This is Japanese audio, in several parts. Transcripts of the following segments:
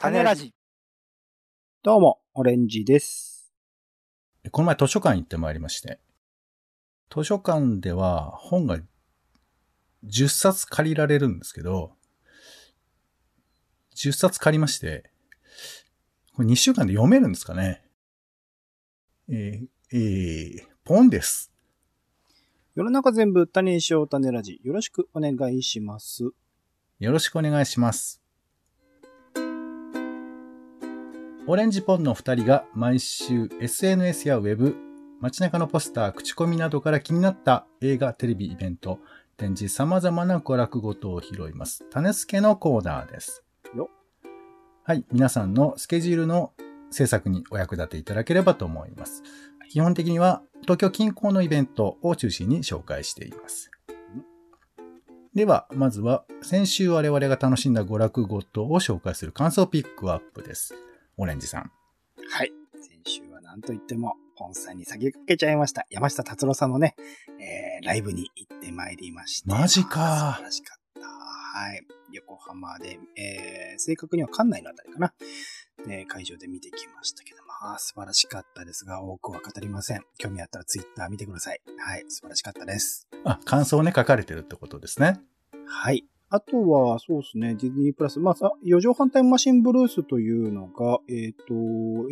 種ラジ。どうも、オレンジです。この前図書館行ってまいりまして。図書館では本が10冊借りられるんですけど、10冊借りまして、これ2週間で読めるんですかねえー、えー、ポンです。世の中全部種にしよう種ラジ。よろしくお願いします。よろしくお願いします。オレンジポンの二人が毎週 SNS やウェブ、街中のポスター、口コミなどから気になった映画、テレビ、イベント、展示、様々な娯楽ごとを拾います。種付けのコーナーです。よはい。皆さんのスケジュールの制作にお役立ていただければと思います。基本的には東京近郊のイベントを中心に紹介しています。では、まずは、先週我々が楽しんだ娯楽ごとを紹介する感想ピックアップです。オレンジさん。はい。先週は何と言っても、ポンさんに先駆けちゃいました。山下達郎さんのね、えー、ライブに行ってまいりまして。マジか素晴らしかった。はい。横浜で、えー、正確には館内のあたりかな。で、会場で見てきましたけど、まあ、素晴らしかったですが、多くは語りません。興味あったらツイッター見てください。はい。素晴らしかったです。あ、感想をね、書かれてるってことですね。はい。あとは、そうですね、ディズニープラス。まあ、四畳半タイムマシンブルースというのが、えっ、と、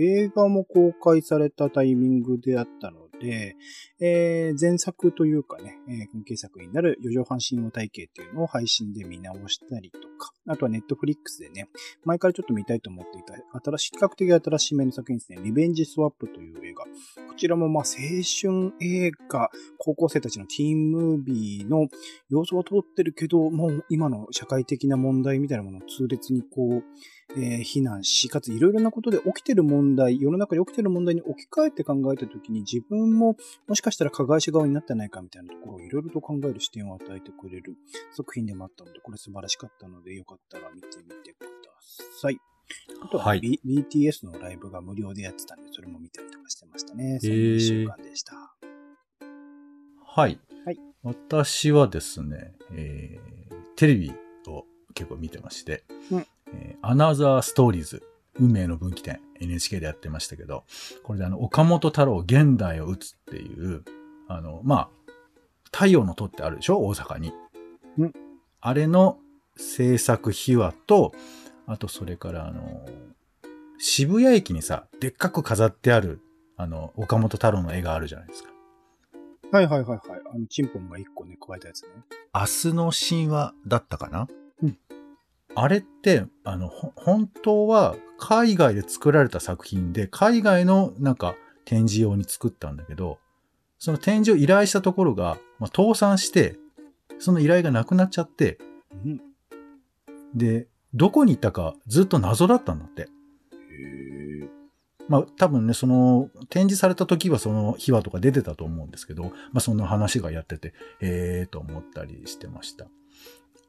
映画も公開されたタイミングであったので、えー前作というかね、えー関係作になる四畳半神話体系っていうのを配信で見直したりとか、あとはネットフリックスでね、前からちょっと見たいと思っていた、新しい、比較的新しめの作品ですね、リベンジスワップという映画。こちらもまあ青春映画、高校生たちのティーンムービーの要素は通ってるけど、もう今の社会的な問題みたいなものを痛烈にこう、えー非難し、かついろいろなことで起きてる問題、世の中で起きてる問題に置き換えて考えたときに自分ももしかしたら加害者側になってないかみたいなところをいろいろと考える視点を与えてくれる作品でもあったので、これ素晴らしかったので、よかったら見てみてください。あとは、はい BTS のライブが無料でやってたんで、それも見たりとかしてましたね。そんなへー1週間でした。はい。はい私はですね、えー、テレビを結構見てまして、うんえーアナザーストーリーズ、運命の分岐点、NHK でやってましたけど、これであの、岡本太郎現代を打つっていう、あの、まあ、太陽の塔ってあるでしょ？大阪に。うんあれの制作秘話と、あとそれからあの、渋谷駅にさ、でっかく飾ってある、あの、岡本太郎の絵があるじゃないですか。はいはいはいはい。あの、チンポンが1個ね、加えたやつね。明日の神話だったかな？うんあれって、あの、ほ本当は海外で作られた作品で、海外のなんか展示用に作ったんだけど、その展示を依頼したところが、まあ、倒産して、その依頼がなくなっちゃって、うん。で、どこに行ったかずっと謎だったんだって。まあ多分ね、その展示された時はその秘話とか出てたと思うんですけど、まあそんな話がやってて、ええーと思ったりしてました。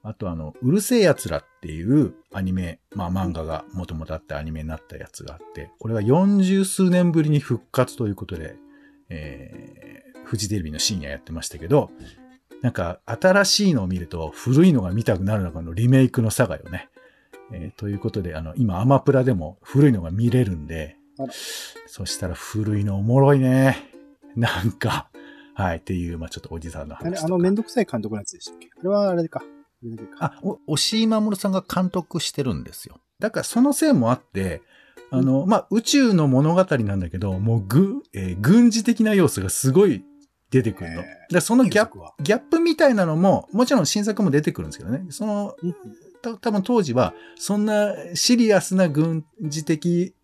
あとあの、うるせえ奴らっていうアニメ、まあ漫画がもともとあってアニメになったやつがあって、これが40数年ぶりに復活ということで、えー、フジテレビの深夜やってましたけど、なんか新しいのを見ると古いのが見たくなるのかのリメイクの差がよね。えーということで、あの、今アマプラでも古いのが見れるんでそしたら古いのおもろいね。なんか、はい、っていう、まあちょっとおじさんの話。あれ、あの、めんどくさい監督のやつでしたっけ？あれはあれか。あ押井守さんが監督してるんですよ。だからそのせいもあって、あの、まあ、宇宙の物語なんだけど、もうぐ、えー軍事的な要素がすごい出てくるの。でそのギャップ、ギャップみたいなのも、もちろん新作も出てくるんですけどね。その、うんた多分当時は、そんなシリアスな軍事的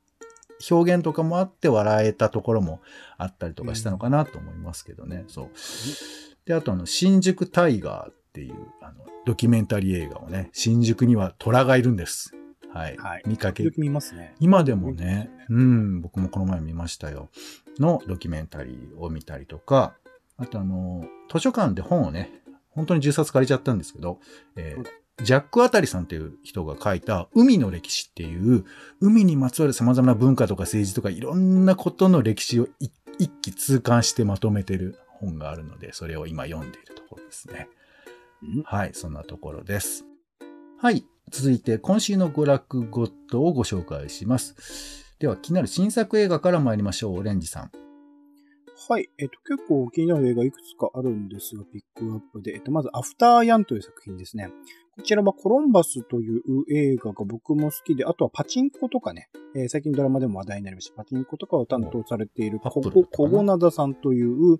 表現とかもあって笑えたところもあったりとかしたのかなと思いますけどね。そう。で、あとあの、新宿タイガーっていう、あの、ドキュメンタリー映画をね、新宿には虎がいるんです。はい。はい見かけ見ますね。今でもね、うん、僕もこの前見ましたよ。のドキュメンタリーを見たりとか、あとあの、図書館で本をね、本当に10冊借りちゃったんですけど、えージャック・アタリさんっていう人が書いた海の歴史っていう、海にまつわる様々な文化とか政治とかいろんなことの歴史を一一気通貫してまとめてる本があるので、それを今読んでいるところですね。うん？はい、そんなところです。はい。続いて、今週の娯楽ゴッドをご紹介します。では、気になる新作映画から参りましょう。オレンジさん。はい。えっと、結構気になる映画いくつかあるんですが、ピックアップで。えっと、まず、アフターヤンという作品ですね。こちらはコロンバスという映画が僕も好きで、あとはパチンコとかね、えー最近ドラマでも話題になりました。パチンコとかを担当されているハッココ、プルとかなコゴナダさんという、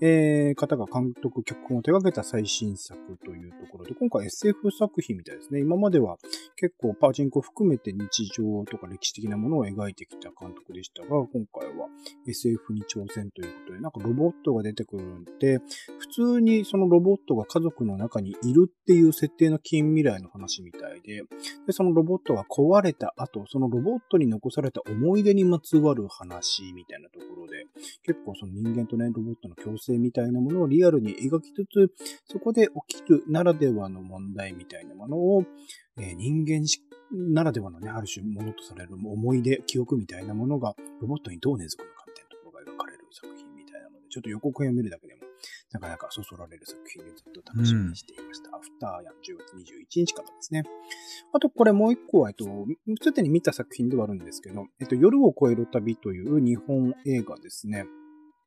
えー方が監督、脚本を手掛けた最新作というところで、今回 SF 作品みたいですね。今までは結構パチンコ含めて日常とか歴史的なものを描いてきた監督でしたが、今回は SF に挑戦ということで、なんかロボットが出てくるんで、普通にそのロボットが家族の中にいるっていう設定の近未来の話みたいで、で、そのロボットが壊れた後、そのロボットに残された思い出にまつわる話みたいなところで、結構その人間とね、ロボットの共生みたいなものをリアルに描きつつ、そこで起きるならではの問題みたいなものを、えー人間ならではのね、ある種ものとされる思い出、記憶みたいなものがロボットにどう根付くのかみたいなところが描かれる作品みたいなので、ちょっと予告編を見るだけでも、なかなかそそられる作品でずっと楽しみにしていました。アフターやン10月21日からですね。あと、これもう一個は、えっと、すでに見た作品ではあるんですけど、えっと、夜を超える旅という日本映画ですね。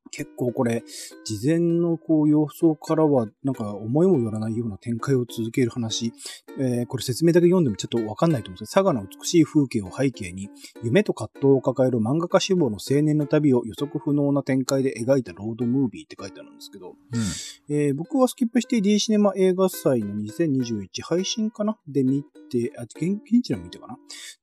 結構これ、事前のこう予想からは、なんか思いもよらないような展開を続ける話。えーこれ説明だけ読んでもちょっとわかんないと思うんですけど、佐賀の美しい風景を背景に、夢と葛藤を抱える漫画家志望の青年の旅を予測不能な展開で描いたロードムービーって書いてあるんですけど、うん。えー僕はスキップして D シネマ映画祭の2021配信かな？で見て、あ、現現地でも見たかな？っ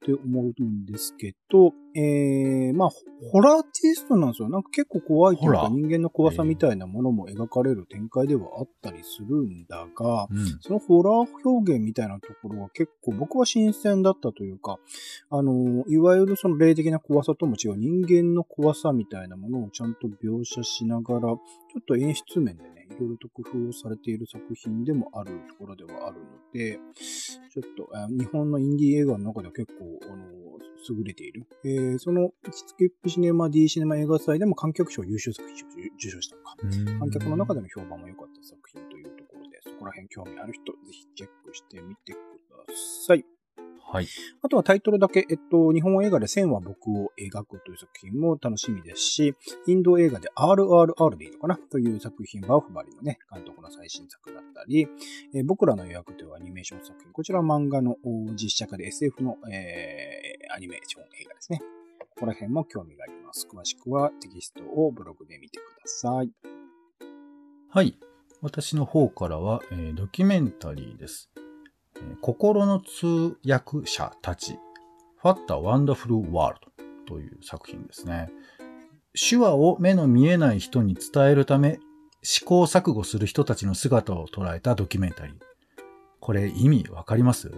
て思うんですけど、えー、まあ、ホラーテイストなんですよ。なんか結構怖いというか人間の怖さみたいなものも描かれる展開ではあったりするんだが、うん。そのホラー表現みたいなところは結構僕は新鮮だったというか、あの、いわゆるその霊的な怖さとも違う人間の怖さみたいなものをちゃんと描写しながら、ちょっと演出面でね、いろいろと工夫をされている作品でもあるところではあるので、ちょっとあ日本のインディー映画の中では結構、あの、優れている。えーそのスキップシネマ D シネマ映画祭でも観客賞優秀作品賞を受賞したのか。観客の中でも評判も良かった作品というところで、そこら辺興味ある人、ぜひチェックしてみてください。はい。あとはタイトルだけ、えっと、日本映画で線は僕を描くという作品も楽しみですし、インド映画で RRR でいいのかなという作品、バウフバリのね、監督の最新作だったり、えー僕らの予約というアニメーション作品、こちらは漫画のお実写化で SF の、えーアニメーション映画ですね。ここら辺も興味があります。詳しくはテキストをブログで見てください。はい。私の方からは、えードキュメンタリーです。えー心の通訳者たち、What a Wonderful World という作品ですね。手話を目の見えない人に伝えるため、試行錯誤する人たちの姿を捉えたドキュメンタリー。これ意味わかります？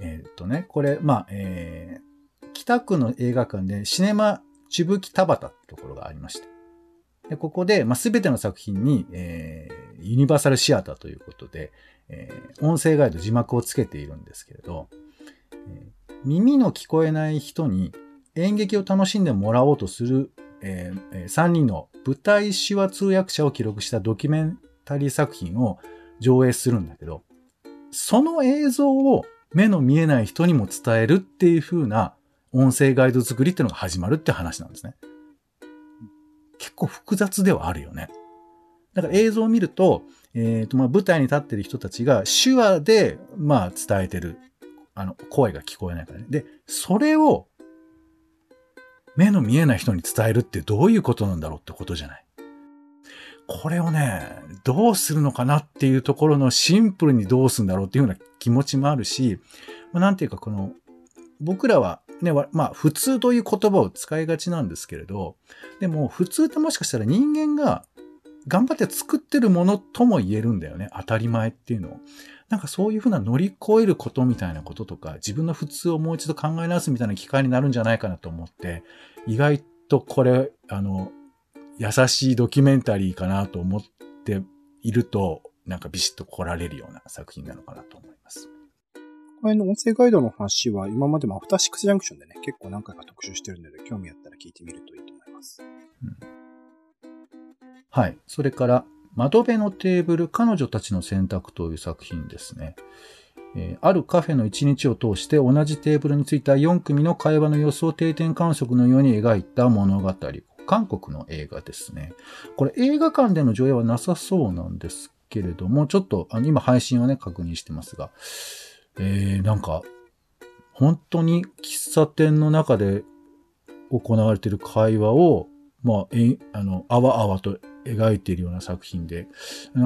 えーっとね、これ、まあ、えー北区の映画館でシネマチュブキタバタってところがありまして。で、ここで、まあ、全ての作品に、えーユニバーサルシアターということで、えー音声ガイド、字幕をつけているんですけれど、えー耳の聞こえない人に演劇を楽しんでもらおうとする、えー3人の舞台手話通訳者を記録したドキュメンタリー作品を上映するんだけど、その映像を目の見えない人にも伝えるっていう風な音声ガイド作りっていうのが始まるって話なんですね。結構複雑ではあるよね。だから映像を見ると、えっ、と、まあ、舞台に立ってる人たちが手話で、まあ、伝えてる。あの、声が聞こえないからね。で、それを目の見えない人に伝えるってどういうことなんだろうってことじゃない。これをね、どうするのかなっていうところのシンプルにどうするんだろうっていうような気持ちもあるし、まあ、なんていうかこの、僕らはね、まあ普通という言葉を使いがちなんですけれど、でも普通ってもしかしたら人間が頑張って作ってるものとも言えるんだよね。当たり前っていうのを。なんかそういうふうな乗り越えることみたいなこととか、自分の普通をもう一度考え直すみたいな機会になるんじゃないかなと思って、意外とこれ、あの、優しいドキュメンタリーかなと思っていると、なんかビシッと来られるような作品なのかなと思います。これの音声ガイドの話は今までもアフターシックスジャンクションでね、結構何回か特集してるので、興味あったら聞いてみるといいと思います。うんはい。それから、窓辺のテーブル、彼女たちの選択という作品ですね。えーあるカフェの一日を通して同じテーブルについた4組の会話の様子を定点観測のように描いた物語。韓国の映画ですね。これ映画館での上映はなさそうなんですけれども、ちょっとあの今配信はね、確認してますが、えー、なんか、本当に喫茶店の中で行われている会話を、まあ、えあの、あわあわと描いているような作品で、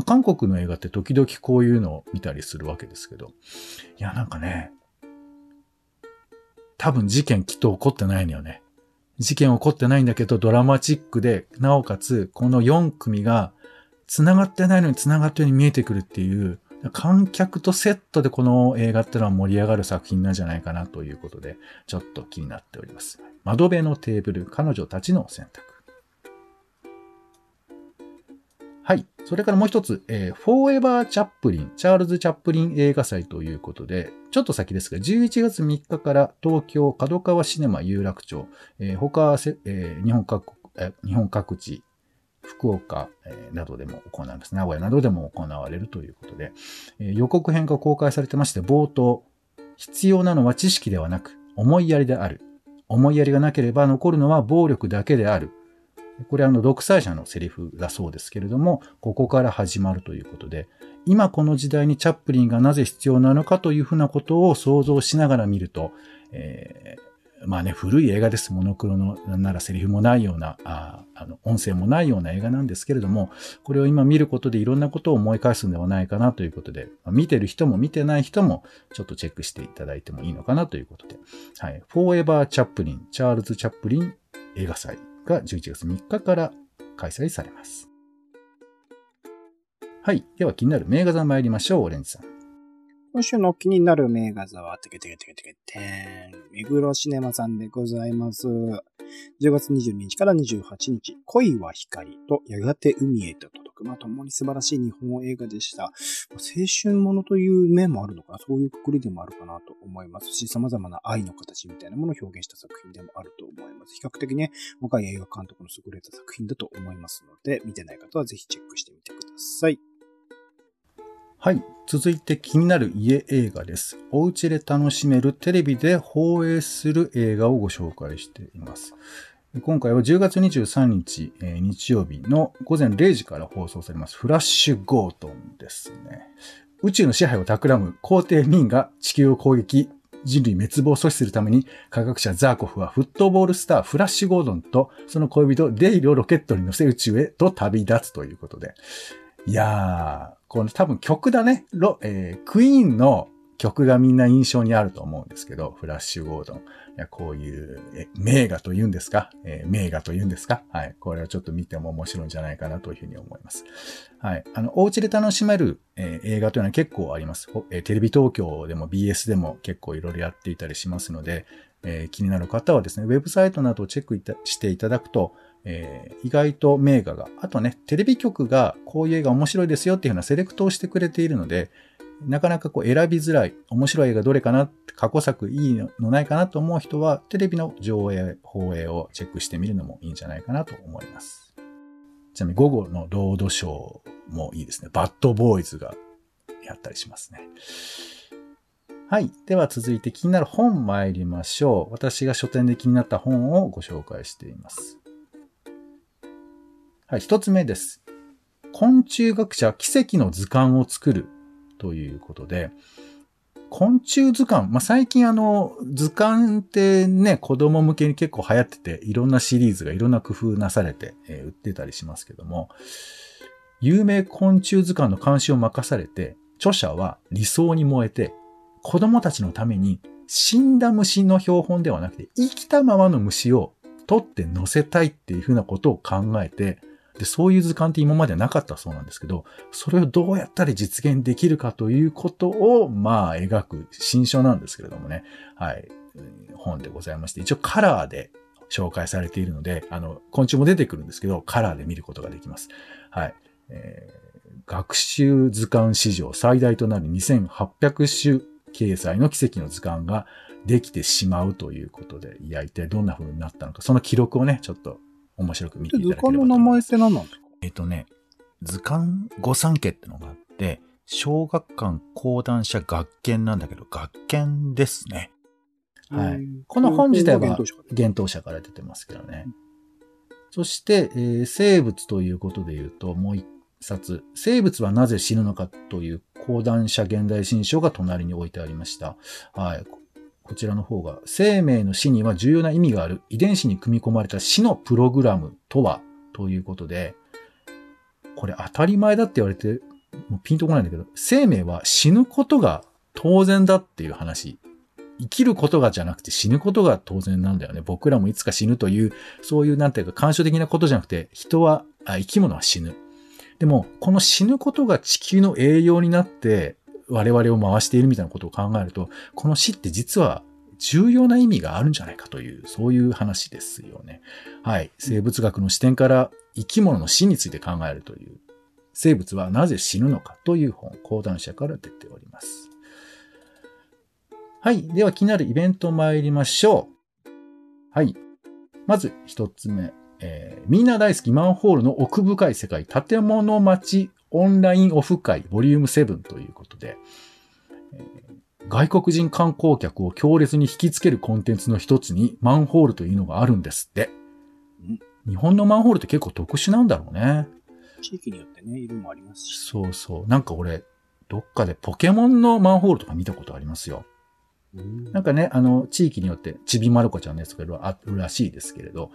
韓国の映画って時々こういうのを見たりするわけですけど、いや、なんかね、多分事件きっと起こってないのよね。事件起こってないんだけど、ドラマチックで、なおかつ、この4組が、繋がってないのに繋がったように見えてくるっていう、観客とセットでこの映画ってのは盛り上がる作品なんじゃないかなということで、ちょっと気になっております。窓辺のテーブル、彼女たちの選択。はい。それからもう一つ、えー、フォーエバー・チャップリン、チャールズ・チャップリン映画祭ということで、ちょっと先ですが、11月3日から東京角川シネマ有楽町、えー、他はせ、えー、日本各国、え、日本各地、福岡、などでも行われます。名古屋などでも行われるということで、予告編が公開されてまして、冒頭、必要なのは知識ではなく、思いやりである。思いやりがなければ残るのは暴力だけである。これはあの独裁者のセリフだそうですけれども、ここから始まるということで、今この時代にチャップリンがなぜ必要なのかというふうなことを想像しながら見ると、えーまあね、古い映画です。モノクロの、なんならセリフもないような、ああの、音声もないような映画なんですけれども、これを今見ることでいろんなことを思い返すんではないかなということで、まあ見てる人も見てない人もちょっとチェックしていただいてもいいのかなということで、はい。フォーエバー・チャップリン、チャールズ・チャップリン映画祭が11月3日から開催されます。はい。では気になる名画座参りましょう、オレンジさん。今週の気になる名画座は、てけてけてけてけてーん。目黒シネマさんでございます。10月22日から28日、恋は光とやがて海へと届く。まあ、共に素晴らしい日本映画でした。青春ものという面もあるのかな。そういうくくりでもあるかなと思いますし、様々な愛の形みたいなものを表現した作品でもあると思います。比較的ね、若い映画監督の優れた作品だと思いますので、見てない方はぜひチェックしてみてください。はい。続いて気になる家映画です。お家で楽しめるテレビで放映する映画をご紹介しています。今回は10月23日、えー日曜日の午前0時から放送されます。フラッシュゴートンですね。宇宙の支配を企む皇帝ミンが地球を攻撃、人類滅亡を阻止するために科学者ザーコフはフットボールスターフラッシュゴードンとその恋人デイルをロケットに乗せ宇宙へと旅立つということで。いやー、この多分曲だね。ロえークイーンの曲がみんな印象にあると思うんですけど、フラッシュゴードン。いやこういう、え名画と言うんですか、えー名画と言うんですか？はい。これはちょっと見ても面白いんじゃないかなというふうに思います。はい。あの、お家で楽しめる、えー映画というのは結構あります。えーテレビ東京でも BS でも結構いろいろやっていたりしますので、え気になる方はですね、ウェブサイトなどをチェックしていただくと、えー意外と名画が、あとね、テレビ局がこういう映画面白いですよっていうようなセレクトをしてくれているので、なかなかこう選びづらい、面白い映画どれかな、過去作いいのないかなと思う人は、テレビの上映、放映をチェックしてみるのもいいんじゃないかなと思います。ちなみに午後のロードショーもいいですね。バッドボーイズがやったりしますね。はい。では続いて気になる本参りましょう。私が書店で気になった本をご紹介しています。はい。一つ目です。昆虫学者奇跡の図鑑を作るということで、昆虫図鑑、まあ、最近あの、図鑑ってね、子供向けに結構流行ってて、いろんなシリーズがいろんな工夫なされて、えー売ってたりしますけども、有名昆虫図鑑の監視を任されて、著者は理想に燃えて、子供たちのために死んだ虫の標本ではなくて、生きたままの虫を取って乗せたいっていうふうなことを考えて、で、そういう図鑑って今までなかったそうなんですけど、それをどうやったら実現できるかということを、まあ、描く新書なんですけれどもね。はい。本でございまして、一応カラーで紹介されているので、あの、昆虫も出てくるんですけど、カラーで見ることができます。はい。えー学習図鑑史上最大となる2800種掲載の奇跡の図鑑ができてしまうということで、いや、一体どんな風になったのか、その記録をね、ちょっと面白く見ていた図だければと鑑の名前っ思います。て何なんですか？えっ、とね、図鑑御三家ってのがあって、小学館講談社学研なんだけど、学研ですね。はい。この本自体は幻冬者から出てますけどね。そして、えー、生物ということで言うと、もう一冊、生物はなぜ死ぬのかという講談社現代新書が隣に置いてありました。はい。こちらの方が、生命の死には重要な意味がある遺伝子に組み込まれた死のプログラムとはということで、これ当たり前だって言われて、もうピンとこないんだけど、生命は死ぬことが当然だっていう話生きることがじゃなくて死ぬことが当然なんだよね。僕らもいつか死ぬという、そういうなんていうか感傷的なことじゃなくて、人は、あ生き物は死ぬ。でも、この死ぬことが地球の栄養になって、我々を回しているみたいなことを考えると、この死って実は重要な意味があるんじゃないかという、そういう話ですよね。はい。生物学の視点から生き物の死について考えるという、生物はなぜ死ぬのかという本、講談社から出ております。はい。では気になるイベント参りましょう。はい。まず一つ目。えー、みんな大好きマンホールの奥深い世界建物町オンラインオフ会ボリューム7ということで、えー、外国人観光客を強烈に引きつけるコンテンツの一つにマンホールというのがあるんですって。日本のマンホールって結構特殊なんだろうね。地域によってね、色もありますし。そうそう。なんか俺、どっかでポケモンのマンホールとか見たことありますよ。なんかね、あの、地域によってちびまる子ちゃんのやつがあるらしいですけれど、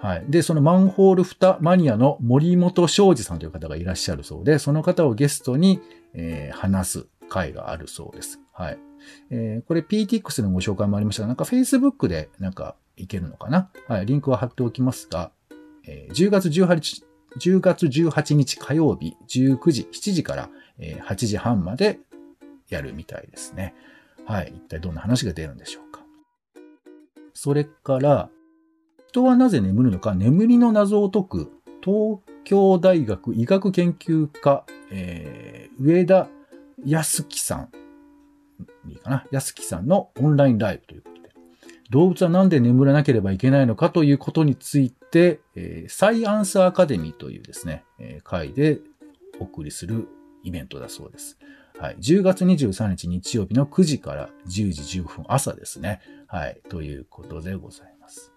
はい。で、そのマンホール蓋マニアの森本昌司さんという方がいらっしゃるそうで、その方をゲストに、えー、話す会があるそうです。はい。えー、これ PTX のご紹介もありましたが、なんか Facebook でなんかいけるのかな？はい。リンクは貼っておきますが、えー、10月18日、10月18日火曜日19時、7時から、えー、8時半までやるみたいですね。はい。一体どんな話が出るんでしょうか。それから、人はなぜ眠るのか、眠りの謎を解く、東京大学医学研究科、えー、上田康樹さん、いいかな康樹さんのオンラインライブということで、動物はなんで眠らなければいけないのかということについて、えー、サイアンスアカデミーというですね、えー、会でお送りするイベントだそうです。はい。10月23日日曜日の9時から10時15分朝ですね。はい。ということでございます。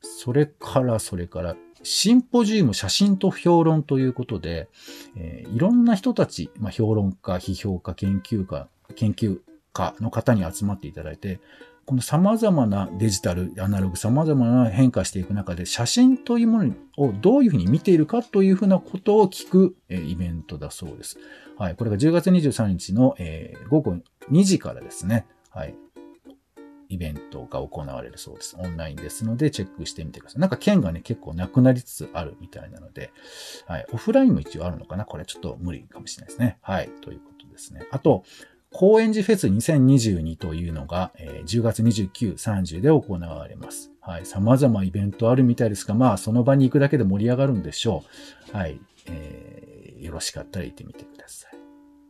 それから、それから、シンポジウム写真と評論ということで、えー、いろんな人たち、まあ、評論家、批評家、研究家、研究家の方に集まっていただいて、この様々なデジタル、アナログ、様々な変化していく中で、写真というものをどういうふうに見ているかというふうなことを聞く、イベントだそうです。はい。これが10月23日の、午後2時からですね。はい。イベントが行われるそうです。オンラインですので、チェックしてみてください。なんか券がね、結構なくなりつつあるみたいなので、はい。オフラインも一応あるのかな？これちょっと無理かもしれないですね。はい。ということですね。あと、高円寺フェス2022というのが、えー、10月29、30で行われます。はい。様々イベントあるみたいですが、まあ、その場に行くだけで盛り上がるんでしょう。はい。えー、よろしかったら行ってみてください。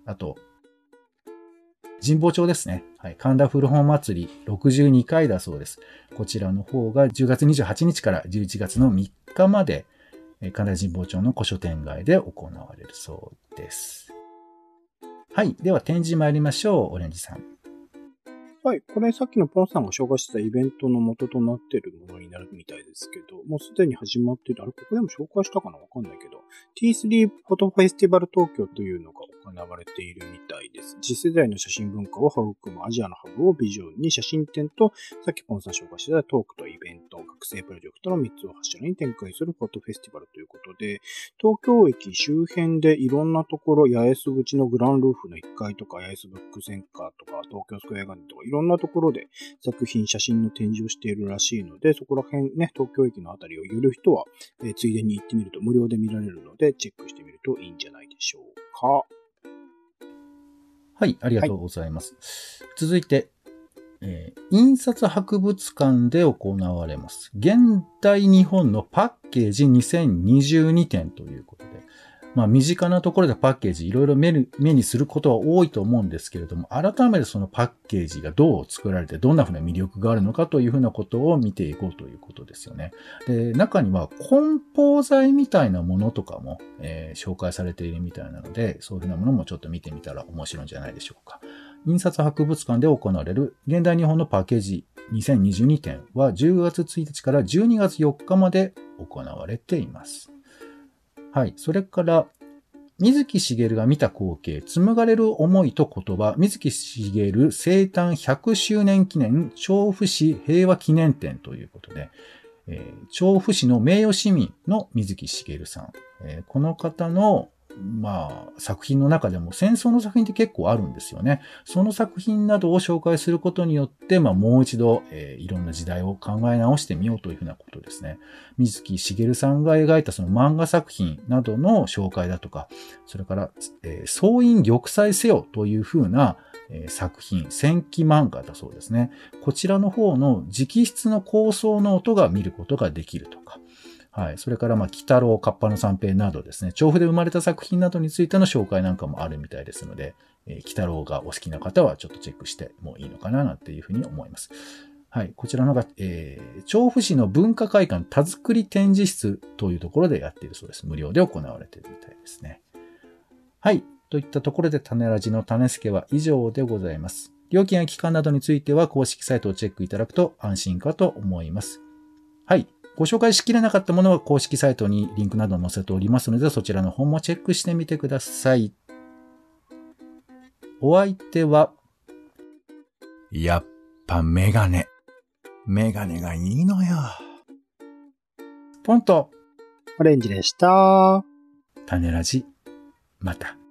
あと、神保町ですね。はい。神田古本祭り62回だそうです。こちらの方が10月28日から11月の3日まで、神田神保町の古書店街で行われるそうです。はい。では展示参りましょう。オレンジさん。はい。これさっきのポンさんが紹介してたイベントの元となっているものになるみたいですけど、もうすでに始まっている。あれ、ここでも紹介したかなわかんないけど、T3 フォトフェスティバル東京というのが行われているみたいです。次世代の写真文化を育むアジアのハブをビジョンに写真展と、さっきポンさん紹介してたトークとイベント、学生プロジェクトの3つを柱に展開するフォトフェスティバルということで、東京駅周辺でいろんなところ、八重洲口のグランルーフの1階とか、八重洲ブックセンターとか、東京スクエアガーデとか、ろんなところで作品、写真の展示をしているらしいので、そこら辺ね、東京駅のあたりを寄る人は、えー、ついでに行ってみると無料で見られるので、チェックしてみるといいんじゃないでしょうか。はい、ありがとうございます。はい、続いて、えー、印刷博物館で行われます。現代日本のパッケージ2022展ということで、まあ身近なところでパッケージいろいろ目にすることは多いと思うんですけれども、改めてそのパッケージがどう作られて、どんなふうな魅力があるのかというふうなことを見ていこうということですよね。で、中には梱包材みたいなものとかも、えー、紹介されているみたいなので、そういうふうなものもちょっと見てみたら面白いんじゃないでしょうか。印刷博物館で行われる現代日本のパッケージ2022展は10月1日から12月4日まで行われています。はい。それから、水木しげるが見た光景、紡がれる思いと言葉、水木しげる生誕100周年記念調布市平和記念展ということで、えー、調布市の名誉市民の水木しげるさん、えー、この方のまあ、作品の中でも戦争の作品って結構あるんですよね。その作品などを紹介することによって、まあ、もう一度、えー、いろんな時代を考え直してみようというふうなことですね。水木しげるさんが描いたその漫画作品などの紹介だとか、それから、えー、総員玉砕せよというふうな、えー、作品、戦記漫画だそうですね。こちらの方の直筆の構想ノートが見ることができるとか。はい。それから、まあ、北郎、カッパの三平などですね、調布で生まれた作品などについての紹介なんかもあるみたいですので、えー、北郎がお好きな方はちょっとチェックしてもいいのかな、なんていうふうに思います。はい。こちらのが、えー、調布市の文化会館田作り展示室というところでやっているそうです。無料で行われているみたいですね。はい。といったところで、種ラジの種付けは以上でございます。料金や期間などについては公式サイトをチェックいただくと安心かと思います。はい。ご紹介しきれなかったものは公式サイトにリンクなど載せておりますので、そちらの方もチェックしてみてください。お相手は、やっぱメガネ。メガネがいいのよ。ポンと、オレンジでした。種ラジ、また。